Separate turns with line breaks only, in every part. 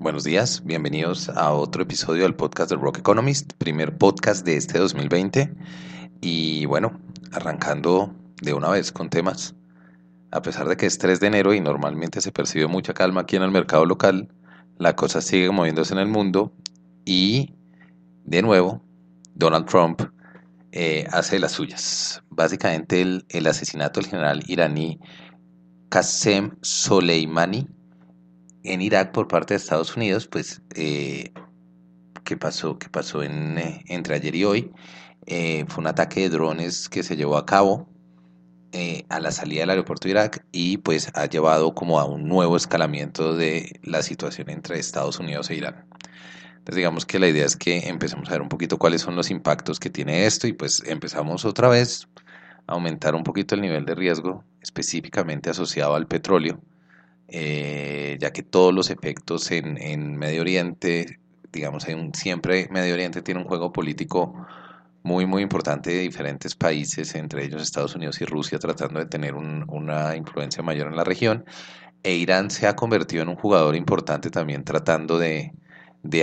Buenos días, bienvenidos a otro episodio del podcast de Rock Economist, primer podcast de este 2020. Y bueno, arrancando de una vez con temas. A pesar de que es 3 de enero y normalmente se percibe mucha calma aquí en el mercado local, la cosa sigue moviéndose en el mundo y de nuevo Donald Trump eh, hace las suyas. Básicamente el, el asesinato del general iraní Qasem Soleimani en Irak por parte de Estados Unidos, pues, eh, ¿qué pasó? ¿Qué pasó en, eh, entre ayer y hoy? Eh, fue un ataque de drones que se llevó a cabo a la salida del aeropuerto de Irak y pues ha llevado como a un nuevo escalamiento de la situación entre Estados Unidos e Irán. Entonces digamos que la idea es que empecemos a ver un poquito cuáles son los impactos que tiene esto y pues empezamos otra vez a aumentar un poquito el nivel de riesgo específicamente asociado al petróleo eh, ya que todos los efectos en, Medio Oriente, digamos, hay un, siempre Medio Oriente tiene un juego político muy, muy importante de diferentes países, entre ellos Estados Unidos y Rusia, tratando de tener una influencia mayor en la región. E Irán se ha convertido en un jugador importante también tratando de,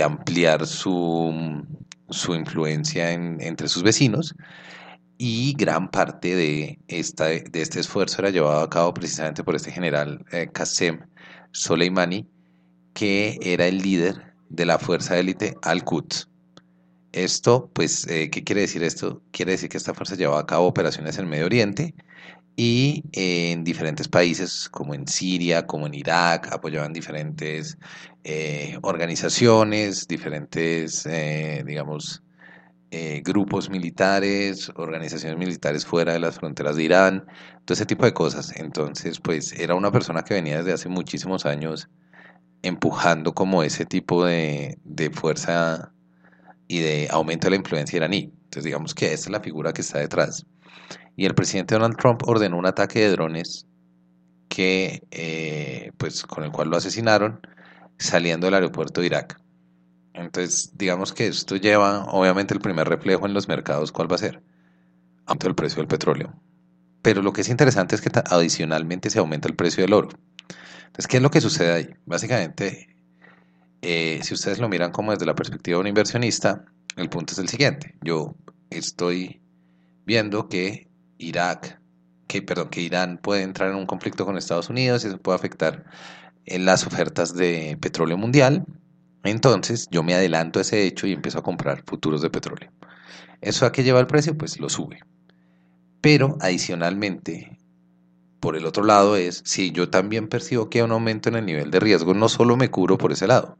ampliar su, su influencia entre sus vecinos y gran parte de, esta, de este esfuerzo era llevado a cabo precisamente por este general eh, Qasem Soleimani, que era el líder de la fuerza élite Al-Quds. Esto, pues, eh, ¿qué quiere decir esto? Quiere decir que esta fuerza llevaba a cabo operaciones en Medio Oriente y en diferentes países, como en Siria, como en Irak, apoyaban diferentes eh, organizaciones, diferentes, digamos, eh, grupos militares, organizaciones militares fuera de las fronteras de Irán, todo ese tipo de cosas. Entonces, pues era una persona que venía desde hace muchísimos años empujando como ese tipo de, fuerza y de aumento de la influencia iraní. Entonces, digamos que esta es la figura que está detrás. Y el presidente Donald Trump ordenó un ataque de drones que, eh, pues, con el cual lo asesinaron saliendo del aeropuerto de Irak. Entonces, digamos que esto lleva, obviamente, el primer reflejo en los mercados, ¿cuál va a ser? Aumento del precio del petróleo. Pero lo que es interesante es que adicionalmente se aumenta el precio del oro. Entonces, ¿qué es lo que sucede ahí? Básicamente, eh, si ustedes lo miran como desde la perspectiva de un inversionista, el punto es el siguiente. Yo estoy viendo que Irak, que, perdón, que Irán puede entrar en un conflicto con Estados Unidos y eso puede afectar en las ofertas de petróleo mundial entonces yo me adelanto a ese hecho y empiezo a comprar futuros de petróleo. ¿Eso a qué lleva el precio? Pues lo sube. Pero adicionalmente, por el otro lado es, si yo también percibo que hay un aumento en el nivel de riesgo, no solo me cubro por ese lado,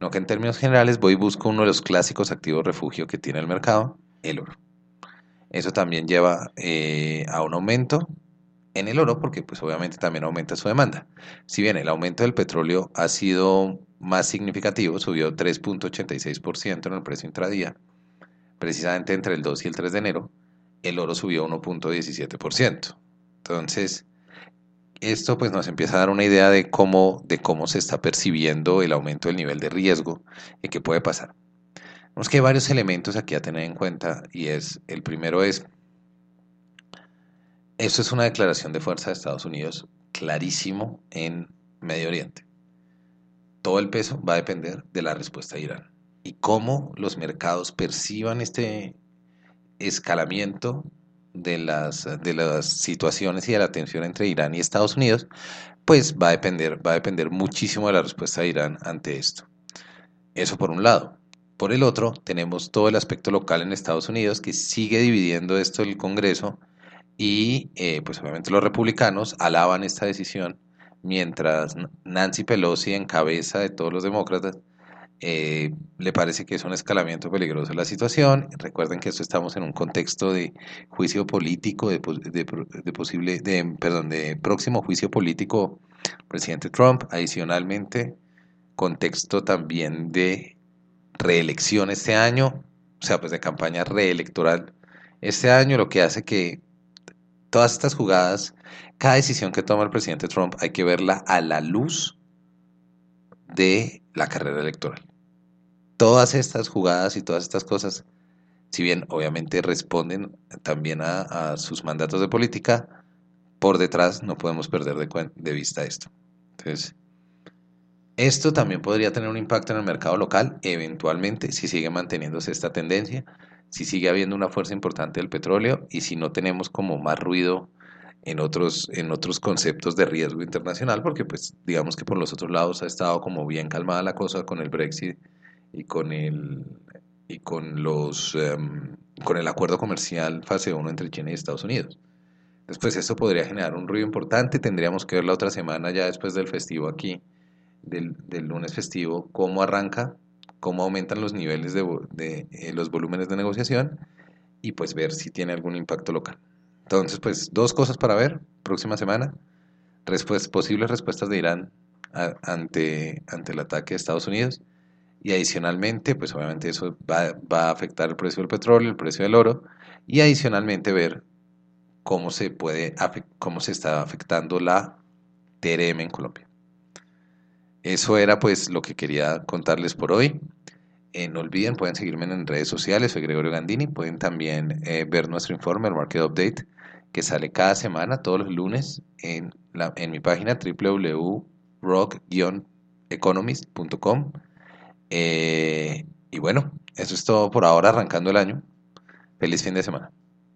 no que en términos generales voy y busco uno de los clásicos activos refugio que tiene el mercado, el oro. Eso también lleva eh, a un aumento en el oro porque pues obviamente también aumenta su demanda. Si bien el aumento del petróleo ha sido más significativo, subió 3.86% en el precio intradía, precisamente entre el 2 y el 3 de enero, el oro subió 1.17%. Entonces, esto pues nos empieza a dar una idea de cómo, de cómo se está percibiendo el aumento del nivel de riesgo y qué puede pasar. Vemos que hay varios elementos aquí a tener en cuenta y es, el primero es, esto es una declaración de fuerza de Estados Unidos clarísimo en Medio Oriente todo el peso va a depender de la respuesta de Irán y cómo los mercados perciban este escalamiento de las, situaciones y de la tensión entre Irán y Estados Unidos, pues va a depender, va a depender muchísimo de la respuesta de Irán ante esto. Eso por un lado. Por el otro, tenemos todo el aspecto local en Estados Unidos que sigue dividiendo esto el Congreso y eh, pues obviamente los republicanos alaban esta decisión mientras Nancy Pelosi, en cabeza de todos los demócratas, eh, le parece que es un escalamiento peligroso la situación. Recuerden que esto estamos en un contexto de juicio político, de, posible, perdón, de próximo juicio político presidente Trump. Adicionalmente, contexto también de reelección este año, o sea, pues de campaña reelectoral este año, lo que hace que todas estas jugadas cada decisión que toma el presidente Trump hay que verla a la luz de la carrera electoral. Todas estas jugadas y todas estas cosas, si bien obviamente responden también a, sus mandatos de política, por detrás no podemos perder de, de vista esto. Entonces, Esto también podría tener un impacto en el mercado local, eventualmente, si sigue manteniéndose esta tendencia, si sigue habiendo una fuerza importante del petróleo y si no tenemos como más ruido en otros, en otros conceptos de riesgo internacional, porque pues digamos que por los otros lados ha estado como bien calmada la cosa con el Brexit y con el, y con los, um, con el acuerdo comercial fase 1 entre China y Estados Unidos. Después esto podría generar un ruido importante, tendríamos que ver la otra semana ya después del festivo aquí, del, del lunes festivo, cómo arranca, cómo aumentan los niveles de, eh, los volúmenes de negociación y pues ver si tiene algún impacto local. Entonces, pues dos cosas para ver próxima semana. Respues, posibles respuestas de Irán ante, ante el ataque de Estados Unidos. Y adicionalmente, pues obviamente eso va, va, a afectar el precio del petróleo, el precio del oro. Y adicionalmente ver cómo se puede, cómo se está afectando la TRM en Colombia. Eso era pues lo que quería contarles por hoy. Eh, no olviden, pueden seguirme en redes sociales, soy Gregorio Gandini. Pueden también eh, ver nuestro informe, el Market Update, que sale cada semana, todos los lunes, en, la, en mi página www.rock-economist.com. Eh, y bueno, eso es todo por ahora, arrancando el año. Feliz fin de semana.